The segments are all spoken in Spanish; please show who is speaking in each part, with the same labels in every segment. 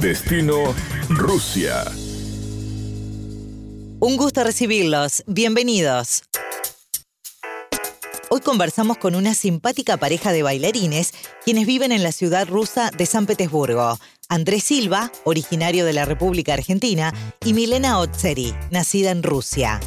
Speaker 1: Destino Rusia.
Speaker 2: Un gusto recibirlos. Bienvenidos. Hoy conversamos con una simpática pareja de bailarines quienes viven en la ciudad rusa de San Petersburgo. Andrés Silva, originario de la República Argentina, y Milena Otseri, nacida en Rusia.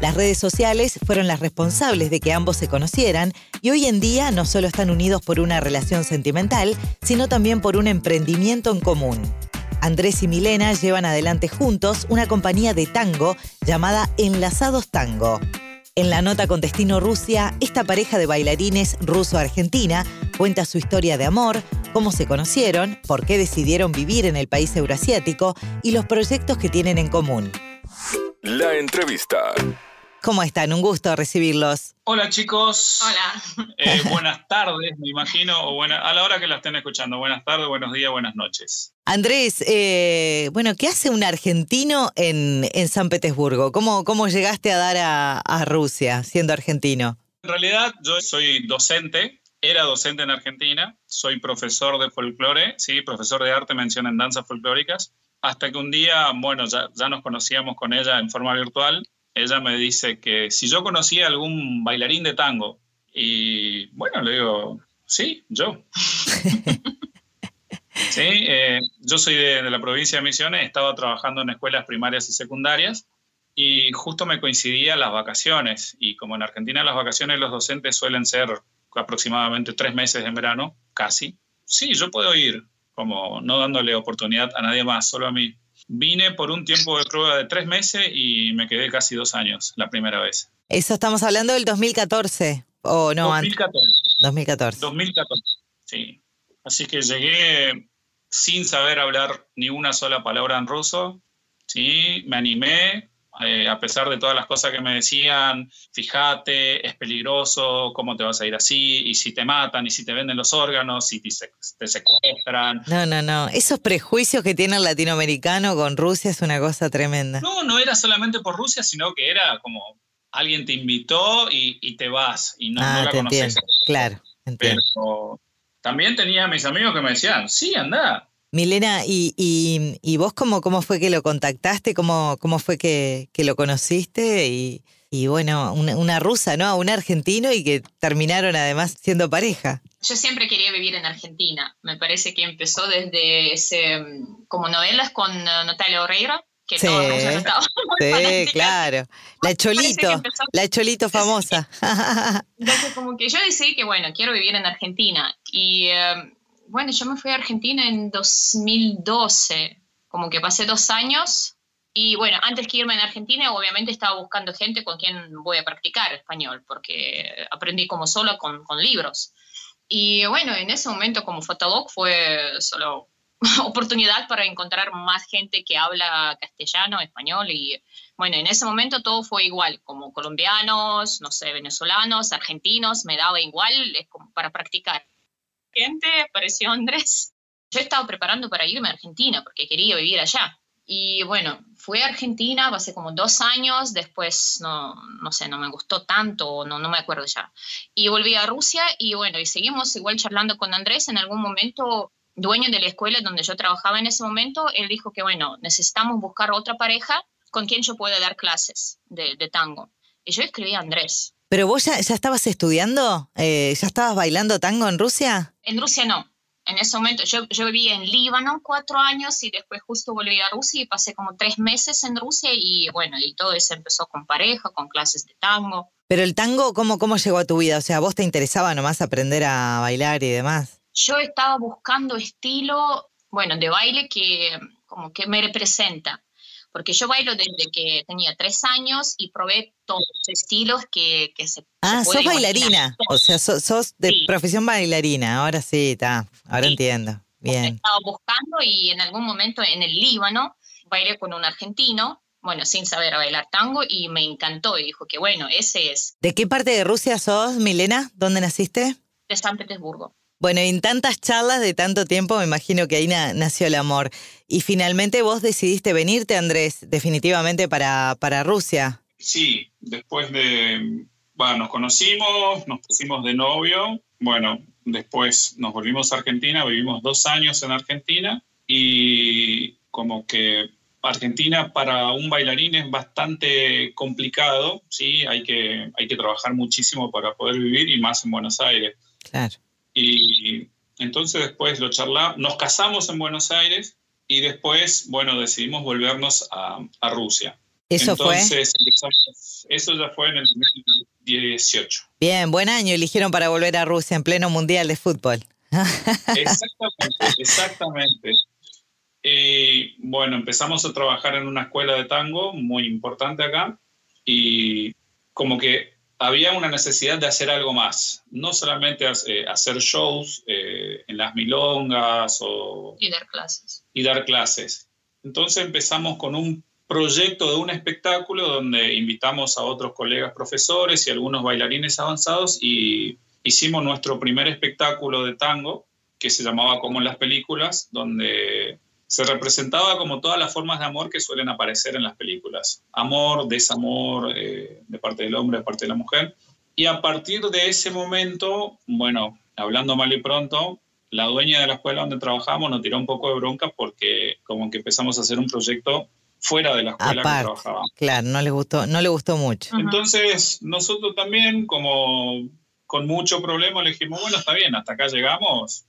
Speaker 2: Las redes sociales fueron las responsables de que ambos se conocieran y hoy en día no solo están unidos por una relación sentimental, sino también por un emprendimiento en común. Andrés y Milena llevan adelante juntos una compañía de tango llamada Enlazados Tango. En la nota con destino Rusia, esta pareja de bailarines ruso-argentina cuenta su historia de amor, cómo se conocieron, por qué decidieron vivir en el país euroasiático y los proyectos que tienen en común.
Speaker 1: La entrevista.
Speaker 2: ¿Cómo están? Un gusto recibirlos.
Speaker 3: Hola chicos.
Speaker 4: Hola.
Speaker 3: Eh, buenas tardes, me imagino, o buena, a la hora que la estén escuchando. Buenas tardes, buenos días, buenas noches.
Speaker 2: Andrés, eh, bueno, ¿qué hace un argentino en, en San Petersburgo? ¿Cómo, ¿Cómo llegaste a dar a, a Rusia siendo argentino?
Speaker 3: En realidad yo soy docente, era docente en Argentina, soy profesor de folclore, sí, profesor de arte, mención en danzas folclóricas, hasta que un día, bueno, ya, ya nos conocíamos con ella en forma virtual ella me dice que si yo conocía algún bailarín de tango, y bueno, le digo, sí, yo. sí, eh, yo soy de, de, la provincia de Misiones, estaba trabajando en escuelas primarias y secundarias, y justo me coincidían las vacaciones, y como en Argentina las vacaciones los docentes suelen ser aproximadamente tres meses en verano, casi, sí, yo puedo ir, como no dándole oportunidad a nadie más, solo a mí. Vine por un tiempo de prueba de tres meses y me quedé casi dos años la primera vez.
Speaker 2: Eso estamos hablando del 2014, o no
Speaker 3: 2014.
Speaker 2: 2014.
Speaker 3: 2014, sí. Así que llegué sin saber hablar ni una sola palabra en ruso, sí, me animé, eh, a pesar de todas las cosas que me decían, fíjate, es peligroso, cómo te vas a ir así, y si te matan, y si te venden los órganos, si te, te secuestran.
Speaker 2: No, no, no. Esos prejuicios que tiene el latinoamericano con Rusia es una cosa tremenda.
Speaker 3: No, no era solamente por Rusia, sino que era como alguien te invitó y, y te vas, y no,
Speaker 2: ah,
Speaker 3: no la
Speaker 2: te
Speaker 3: conoces.
Speaker 2: entiendo. Claro, entiendo.
Speaker 3: Pero también tenía mis amigos que me decían, sí, anda,
Speaker 2: Milena, ¿y, y, y vos cómo, cómo fue que lo contactaste? ¿Cómo, cómo fue que, que lo conociste? Y, y bueno, una, una, rusa, ¿no? Un argentino y que terminaron además siendo pareja.
Speaker 4: Yo siempre quería vivir en Argentina. Me parece que empezó desde ese, como novelas con Natalia Oreiro. Que
Speaker 2: sí,
Speaker 4: todo el estaba
Speaker 2: sí claro. La Cholito, la Cholito famosa.
Speaker 4: Entonces, como que yo decidí que, bueno, quiero vivir en Argentina. Y... Um, bueno, yo me fui a Argentina en 2012, como que pasé dos años y bueno, antes que irme en Argentina, obviamente estaba buscando gente con quien voy a practicar español, porque aprendí como con, con libros. Y bueno, en ese momento como Fotolog fue solo oportunidad para encontrar más gente que habla castellano, español y bueno, en ese momento todo fue igual, como colombianos, no sé, venezolanos, argentinos, me daba igual es como para practicar gente, apareció Andrés. Yo estaba preparando para irme a Argentina porque quería vivir allá. Y bueno, fui a Argentina hace como dos años, después no, no sé, no me gustó tanto, no, no me acuerdo ya. Y volví a Rusia y bueno, y seguimos igual charlando con Andrés. En algún momento, dueño de la escuela donde yo trabajaba en ese momento, él dijo que bueno, necesitamos buscar otra pareja con quien yo pueda dar clases de, de tango. Y yo escribí a Andrés.
Speaker 2: ¿Pero vos ya, ya estabas estudiando? Eh, ¿Ya estabas bailando tango en Rusia?
Speaker 4: En Rusia no. En ese momento yo, yo viví en Líbano cuatro años y después justo volví a Rusia y pasé como tres meses en Rusia y bueno, y todo eso empezó con pareja, con clases de tango.
Speaker 2: Pero el tango, ¿cómo, cómo llegó a tu vida? O sea, ¿vos te interesaba nomás aprender a bailar y demás?
Speaker 4: Yo estaba buscando estilo, bueno, de baile que como que me representa porque yo bailo desde que tenía tres años y probé todos los estilos que, que se
Speaker 2: Ah,
Speaker 4: se
Speaker 2: sos bailarina, o sea, sos, sos de
Speaker 4: Sí.
Speaker 2: profesión bailarina, ahora sí, está, ahora
Speaker 4: Sí.
Speaker 2: entiendo. Bien.
Speaker 4: Estaba buscando y en algún momento en el Líbano bailé con un argentino, bueno, sin saber bailar tango y me encantó y dijo que bueno, ese es
Speaker 2: ¿De qué parte de Rusia sos, Milena? ¿Dónde naciste?
Speaker 4: de San Petersburgo.
Speaker 2: Bueno, en tantas charlas de tanto tiempo, me imagino que ahí na- nació el amor. Y finalmente vos decidiste venirte, Andrés, definitivamente para, para Rusia.
Speaker 3: Sí, después de, bueno, nos conocimos, nos pusimos de novio, bueno, después nos volvimos a Argentina, vivimos dos años en Argentina y como que Argentina para un bailarín es bastante complicado, ¿sí? Hay que, hay que trabajar muchísimo para poder vivir y más en Buenos Aires.
Speaker 2: Claro.
Speaker 3: Y entonces después lo charlamos, nos casamos en Buenos Aires y después, bueno, decidimos volvernos a, a Rusia.
Speaker 2: ¿Eso
Speaker 3: entonces, eso ya fue en el 2018.
Speaker 2: Bien, buen año eligieron para volver a Rusia en pleno Mundial de Fútbol.
Speaker 3: Exactamente, exactamente. Y bueno, empezamos a trabajar en una escuela de tango muy importante acá y como que había una necesidad de hacer algo más, no solamente eh, hacer shows eh, en las milongas o...
Speaker 4: Y dar clases.
Speaker 3: Y dar clases. Entonces empezamos con un proyecto de un espectáculo donde invitamos a otros colegas profesores y algunos bailarines avanzados y hicimos nuestro primer espectáculo de tango que se llamaba Como en las películas, donde se representaba como todas las formas de amor que suelen aparecer en las películas. Amor, desamor, eh, de parte del hombre, de parte de la mujer. Y a partir de ese momento, bueno, hablando mal y pronto, la dueña de la escuela donde trabajamos nos tiró un poco de bronca porque como que empezamos a hacer un proyecto fuera de la escuela que trabajábamos.
Speaker 2: Claro, no le gustó, no le gustó mucho.
Speaker 3: Entonces, nosotros también, como con mucho problema, le dijimos, bueno, está bien, hasta acá llegamos,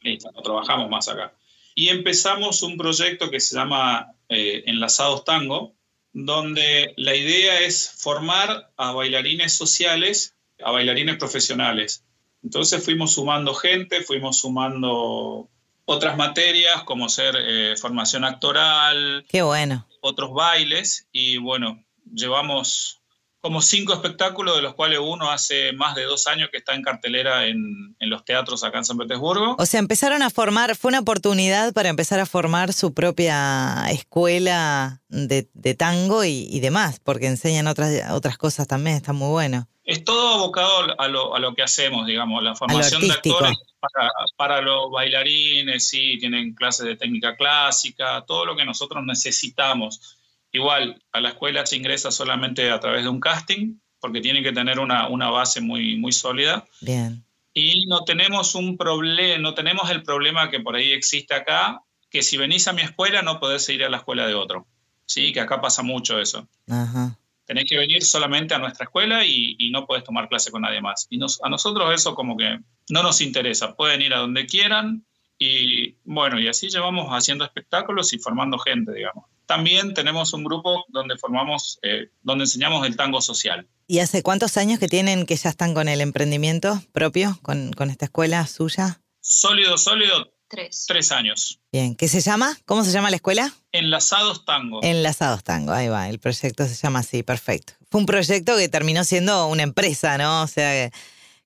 Speaker 3: listo, no trabajamos más acá y empezamos un proyecto que se llama eh, Enlazados Tango, donde la idea es formar a bailarines sociales, a bailarines profesionales. Entonces fuimos sumando gente, fuimos sumando otras materias como ser eh, formación actoral,
Speaker 2: Qué bueno.
Speaker 3: otros bailes y bueno, llevamos como cinco espectáculos, de los cuales uno hace más de dos años que está en cartelera en, los teatros acá en San Petersburgo.
Speaker 2: O sea, empezaron a formar, fue una oportunidad para empezar a formar su propia escuela de, tango y, demás, porque enseñan otras, otras cosas también, está muy bueno.
Speaker 3: Es todo abocado a lo, a lo que hacemos, digamos, la formación de actores para, para los bailarines, sí, tienen clases de técnica clásica, todo lo que nosotros necesitamos Igual, a la escuela se ingresa solamente a través de un casting, porque tiene que tener una, una base muy, muy sólida.
Speaker 2: Bien.
Speaker 3: Y no tenemos un problema, no tenemos el problema que por ahí existe acá, que si venís a mi escuela no podés ir a la escuela de otro. Sí, que acá pasa mucho eso. Ajá. Tenés que venir solamente a nuestra escuela y, y no podés tomar clase con nadie más. Y nos, a nosotros eso como que no nos interesa. Pueden ir a donde quieran y bueno, y así llevamos haciendo espectáculos y formando gente, digamos. También tenemos un grupo donde formamos, eh, donde enseñamos el tango social.
Speaker 2: ¿Y hace cuántos años que tienen que ya están con el emprendimiento propio, con, con esta escuela suya?
Speaker 3: Sólido, sólido,
Speaker 4: Tres.
Speaker 3: Tres años.
Speaker 2: Bien, ¿qué se llama? ¿Cómo se llama la escuela?
Speaker 3: Enlazados Tango.
Speaker 2: Enlazados Tango, ahí va, el proyecto se llama así, perfecto. Fue un proyecto que terminó siendo una empresa, ¿no? O sea,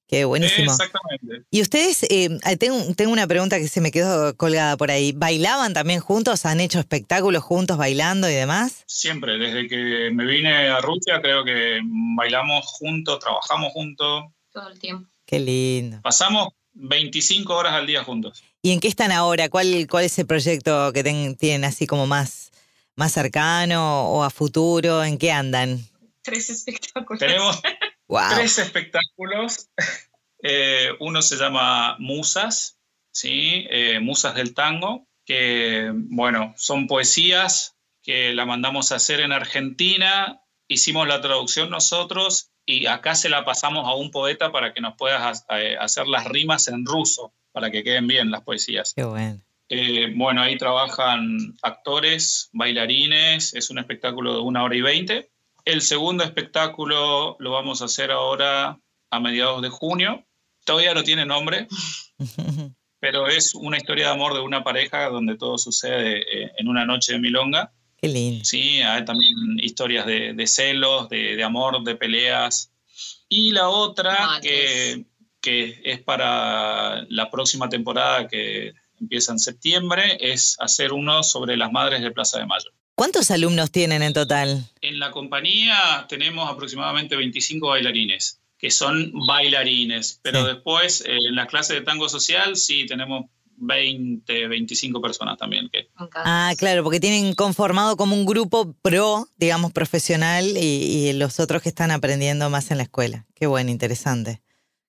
Speaker 2: Qué buenísimo.
Speaker 3: Exactamente.
Speaker 2: Y ustedes, eh, tengo, tengo una pregunta que se me quedó colgada por ahí. ¿Bailaban también juntos? ¿Han hecho espectáculos juntos bailando y demás?
Speaker 3: Siempre, desde que me vine a Rusia creo que bailamos juntos, trabajamos juntos.
Speaker 4: Todo el tiempo.
Speaker 2: Qué lindo.
Speaker 3: Pasamos 25 horas al día juntos.
Speaker 2: ¿Y en qué están ahora? ¿Cuál, cuál es el proyecto que tienen así como más, más cercano o a futuro? ¿En qué andan?
Speaker 4: Tres espectáculos.
Speaker 3: Tenemos tres espectáculos. Eh, uno se llama Musas, ¿sí? Eh, Musas del Tango, que, bueno, son poesías que la mandamos a hacer en Argentina, hicimos la traducción nosotros y acá se la pasamos a un poeta para que nos pueda eh, hacer las rimas en ruso, para que queden bien las poesías.
Speaker 2: Qué bueno.
Speaker 3: bueno, ahí trabajan actores, bailarines, es un espectáculo de una hora y veinte. El segundo espectáculo lo vamos a hacer ahora a mediados de junio. Todavía no tiene nombre, pero es una historia de amor de una pareja donde todo sucede eh, en una noche de milonga.
Speaker 2: Qué lindo.
Speaker 3: Sí, hay también historias de, celos, de, amor, de peleas. Y la otra que, que es para la próxima temporada que empieza en septiembre es hacer uno sobre las madres de Plaza de Mayo.
Speaker 2: ¿Cuántos alumnos tienen en total?
Speaker 3: En la compañía tenemos aproximadamente 25 bailarines, que son bailarines, pero después eh, en la clase de tango social sí tenemos 20, 25 personas también. Que...
Speaker 2: Ah, claro, porque tienen conformado como un grupo pro, digamos, profesional y, los otros que están aprendiendo más en la escuela. Qué bueno, interesante.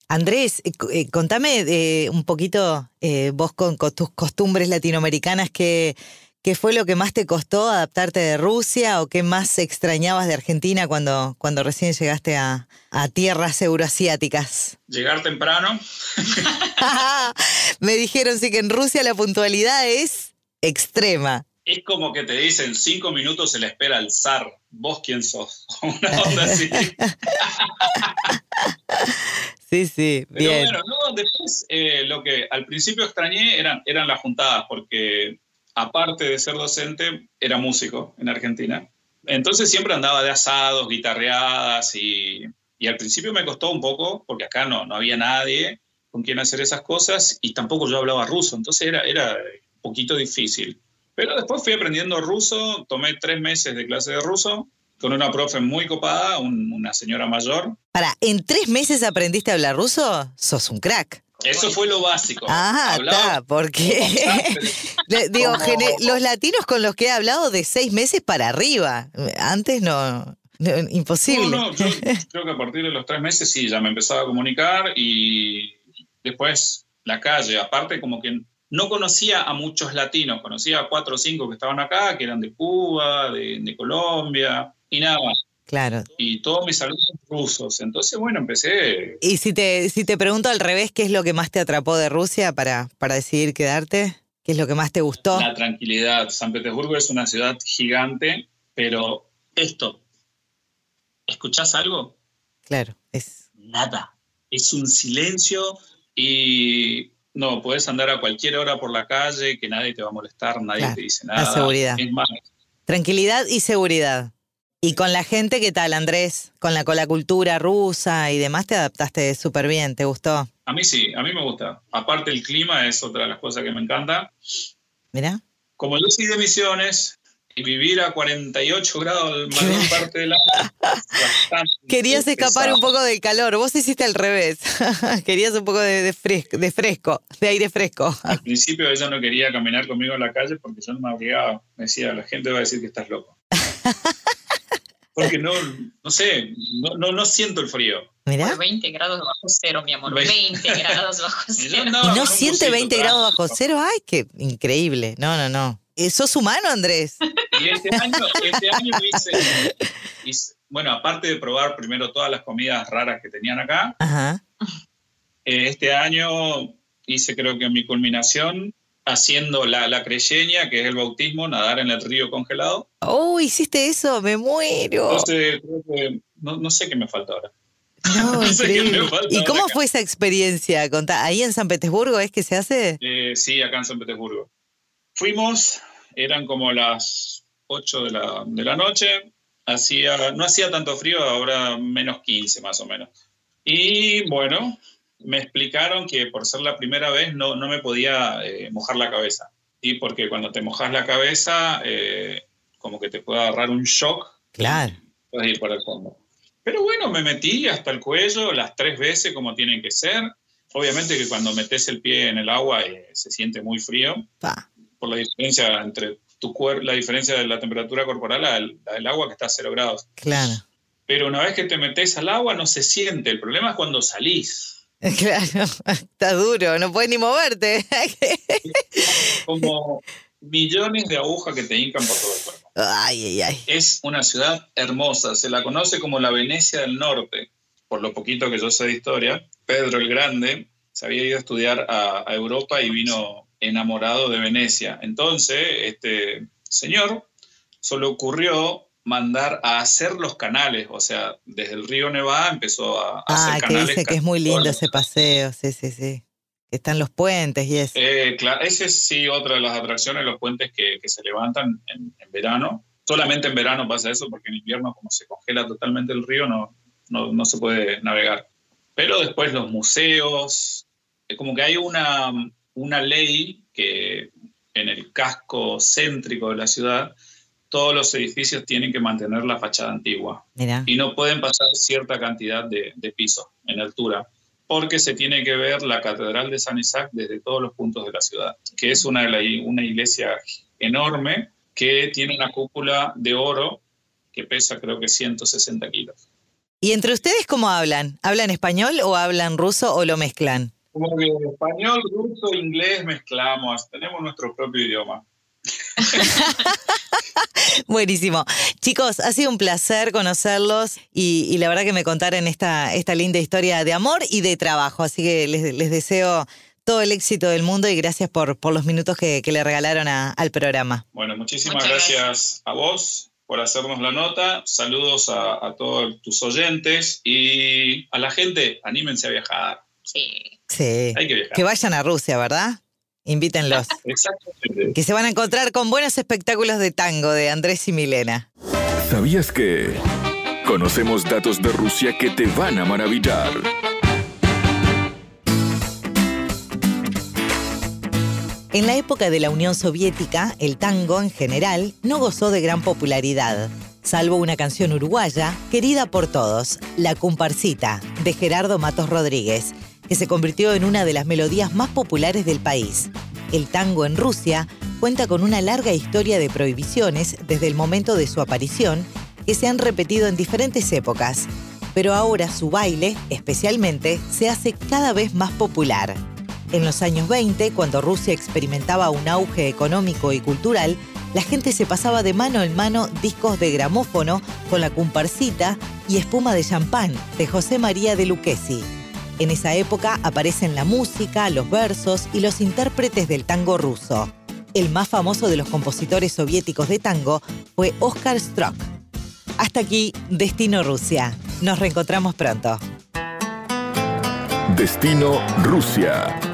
Speaker 2: Andrés, eh, eh, contame un poquito, vos con, tus costumbres latinoamericanas, que ¿Qué fue lo que más te costó adaptarte de Rusia o qué más extrañabas de Argentina cuando, cuando recién llegaste a, a tierras euroasiáticas?
Speaker 3: Llegar temprano.
Speaker 2: Me dijeron sí que en Rusia la puntualidad es extrema.
Speaker 3: Es como que te dicen cinco minutos se le espera al zar. ¿Vos quién sos? Una onda así.
Speaker 2: sí, sí,
Speaker 3: Pero
Speaker 2: bien.
Speaker 3: bueno, no, después eh, lo que al principio extrañé eran, eran las juntadas, porque aparte de ser docente, era músico en Argentina. Entonces siempre andaba de asados, guitarreadas y, y al principio me costó un poco, porque acá no, no había nadie con quien hacer esas cosas y tampoco yo hablaba ruso, entonces era, era un poquito difícil. Pero después fui aprendiendo ruso, tomé tres meses de clase de ruso con una profe muy copada, un- una señora mayor.
Speaker 2: Para, ¿en tres meses aprendiste a hablar ruso? Sos un crack.
Speaker 3: Eso fue lo básico.
Speaker 2: Ah, está, porque digo, gene- los latinos con los que he hablado de seis meses para arriba. Antes no, no, imposible.
Speaker 3: No, no, yo creo que a partir de los tres meses sí, ya me empezaba a comunicar y después la calle, aparte como que no conocía a muchos latinos, conocía a cuatro o cinco que estaban acá, que eran de Cuba, de, de Colombia y nada más.
Speaker 2: Claro.
Speaker 3: Y todos mis alumnos rusos. Entonces, bueno, empecé.
Speaker 2: Y si te, si te pregunto al revés, ¿qué es lo que más te atrapó de Rusia para, para decidir quedarte? ¿Qué es lo que más te gustó?
Speaker 3: La tranquilidad. San Petersburgo es una ciudad gigante, pero esto, ¿escuchás algo?
Speaker 2: Claro, es.
Speaker 3: nada. Es un silencio y no, puedes andar a cualquier hora por la calle, que nadie te va a molestar, nadie
Speaker 2: Claro,
Speaker 3: te dice
Speaker 2: la
Speaker 3: nada.
Speaker 2: seguridad.
Speaker 3: Es más,
Speaker 2: Tranquilidad y seguridad. Y con la gente, ¿qué tal, Andrés? Con la, con la cultura rusa y demás, te adaptaste súper bien, ¿te gustó?
Speaker 3: a mí sí, a mí me gusta. Aparte el clima es otra de las cosas que me encanta.
Speaker 2: Mirá.
Speaker 3: Como yo soy de Misiones y vivir a 48 grados la mayor parte del año.
Speaker 2: Querías escapar
Speaker 3: pesado.
Speaker 2: un poco del calor, vos hiciste al revés. Querías un poco de, de fresco, de fresco, de aire fresco.
Speaker 3: Al principio ella no quería caminar conmigo en la calle porque yo no me abrigaba. Me decía, la gente va a decir que estás loco. Porque no, no sé, no, no, no siento el frío.
Speaker 2: Mirá.
Speaker 4: Por 20 grados bajo cero, mi amor.
Speaker 3: Ve-
Speaker 4: 20 grados bajo cero.
Speaker 3: andaba
Speaker 2: ¿Y no
Speaker 3: con un
Speaker 2: siente
Speaker 3: busito
Speaker 2: 20
Speaker 3: atrás.
Speaker 2: grados bajo cero? ¡Ay, qué increíble! No, no, no. Eh, ¿Sos humano, Andrés?
Speaker 3: Y este año, este año hice, hice- bueno, aparte de probar primero todas las comidas raras que tenían acá,
Speaker 2: Ajá.
Speaker 3: eh, este año hice creo que mi culminación haciendo la, la creyeña, que es el bautismo, nadar en el río congelado.
Speaker 2: ¡Oh, hiciste eso! ¡Me muero!
Speaker 3: Entonces, creo que no, no sé qué me falta ahora.
Speaker 2: No,
Speaker 3: no sé
Speaker 2: increíble. ¿Y cómo
Speaker 3: acá.
Speaker 2: fue esa experiencia? Contá, ¿Ahí en San Petersburgo es que se hace?
Speaker 3: Eh, sí, acá en San Petersburgo. Fuimos, eran como las 8 de la, de la noche, hacía, no hacía tanto frío, ahora menos 15 más o menos. Y bueno, me explicaron que por ser la primera vez no, no me podía eh, mojar la cabeza. Y porque cuando te mojas la cabeza, eh, como que te puede agarrar un shock.
Speaker 2: Claro.
Speaker 3: Puedes ir para el fondo. Pero bueno, me metí hasta el cuello las tres veces como tienen que ser. Obviamente que cuando metes el pie en el agua eh, se siente muy frío
Speaker 2: Pa.
Speaker 3: por la diferencia entre tu cuerpo, la diferencia de la temperatura corporal al la del agua que está a cero grados.
Speaker 2: Claro.
Speaker 3: Pero una vez que te metes al agua no se siente. El problema es cuando salís.
Speaker 2: Claro. Está duro, no puedes ni moverte.
Speaker 3: Como millones de agujas que te hincan por todo el cuerpo.
Speaker 2: Ay, ay, ay.
Speaker 3: Es una ciudad hermosa, se la conoce como la Venecia del Norte, por lo poquito que yo sé de historia. Pedro el Grande se había ido a estudiar a, a Europa y vino enamorado de Venecia. Entonces, este señor solo ocurrió mandar a hacer los canales, o sea, desde el río Nevada empezó a, a
Speaker 2: Ah,
Speaker 3: hacer
Speaker 2: que
Speaker 3: canales.
Speaker 2: dice que es muy lindo ese paseo, sí, sí, sí. Que están los puentes y eso.
Speaker 3: Eh, claro, ese es sí otra de las atracciones, los puentes que, que se levantan en, en verano. Solamente en verano pasa eso, porque en invierno, como se congela totalmente el río, no, no, no se puede navegar. Pero después los museos, es como que hay una, una ley que en el casco céntrico de la ciudad, todos los edificios tienen que mantener la fachada antigua
Speaker 2: Mira.
Speaker 3: y no pueden pasar cierta cantidad de, de piso en altura, porque se tiene que ver la Catedral de San Isaac desde todos los puntos de la ciudad, que es una, una iglesia enorme que tiene una cúpula de oro que pesa creo que 160 kilos.
Speaker 2: ¿Y entre ustedes cómo hablan? ¿Hablan español o hablan ruso o lo mezclan?
Speaker 3: Como que español, ruso, inglés mezclamos, tenemos nuestro propio idioma.
Speaker 2: Buenísimo. Chicos, ha sido un placer conocerlos y, la verdad que me contaron esta, esta linda historia de amor y de trabajo. Así que les, deseo todo el éxito del mundo y gracias por, por los minutos que, le regalaron al programa.
Speaker 3: Bueno, muchísimas gracias, a vos por hacernos la nota. Saludos a, todos tus oyentes y a la gente, anímense a viajar.
Speaker 4: Sí.
Speaker 2: Sí. Hay que viajar. Que vayan a Rusia, ¿verdad? Invítenlos.
Speaker 3: Exactamente.
Speaker 2: Que se van a encontrar con buenos espectáculos de tango de Andrés y Milena.
Speaker 1: ¿Sabías que conocemos datos de Rusia que te van a maravillar?
Speaker 2: En la época de la Unión Soviética, el tango en general no gozó de gran popularidad, salvo una canción uruguaya querida por todos, La Comparsita, de Gerardo Matos Rodríguez, que se convirtió en una de las melodías más populares del país. El tango en Rusia cuenta con una larga historia de prohibiciones desde el momento de su aparición, que se han repetido en diferentes épocas, pero ahora su baile, especialmente, se hace cada vez más popular. En los años 20, cuando Rusia experimentaba un auge económico y cultural, la gente se pasaba de mano en mano discos de gramófono con la comparsita y espuma de champán de José María de Lucchesi. En esa época aparecen la música, los versos y los intérpretes del tango ruso. El más famoso de los compositores soviéticos de tango fue Oscar Strock. Hasta aquí, Destino Rusia. Nos reencontramos pronto.
Speaker 1: Destino Rusia.